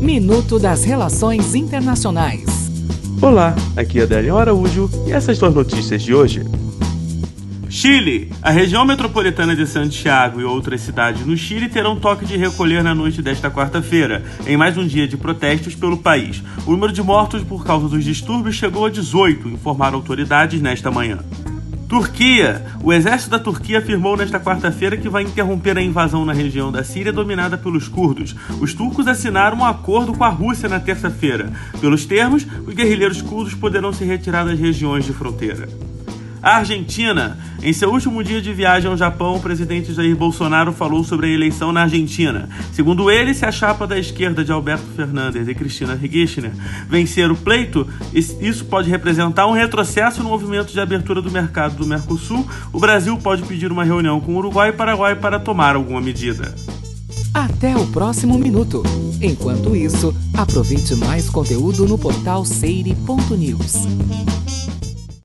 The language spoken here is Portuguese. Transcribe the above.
Minuto das Relações Internacionais. Olá, aqui é Adélio Araújo e essas duas notícias de hoje. Chile. A região metropolitana de Santiago e outras cidades no Chile terão toque de recolher na noite desta quarta-feira, em mais um dia de protestos pelo país. O número de mortos por causa dos distúrbios chegou a 18, informaram autoridades nesta manhã. Turquia. O exército da Turquia afirmou nesta quarta-feira que vai interromper a invasão na região da Síria dominada pelos curdos. Os turcos assinaram um acordo com a Rússia na terça-feira. Pelos termos, os guerrilheiros curdos poderão se retirar das regiões de fronteira. Argentina. Em seu último dia de viagem ao Japão, o presidente Jair Bolsonaro falou sobre a eleição na Argentina. Segundo ele, se a chapa da esquerda de Alberto Fernandes e Cristina Kirchner vencer o pleito, isso pode representar um retrocesso no movimento de abertura do mercado do Mercosul. O Brasil pode pedir uma reunião com Uruguai e Paraguai para tomar alguma medida. Até o próximo minuto. Enquanto isso, aproveite mais conteúdo no portal seire.news.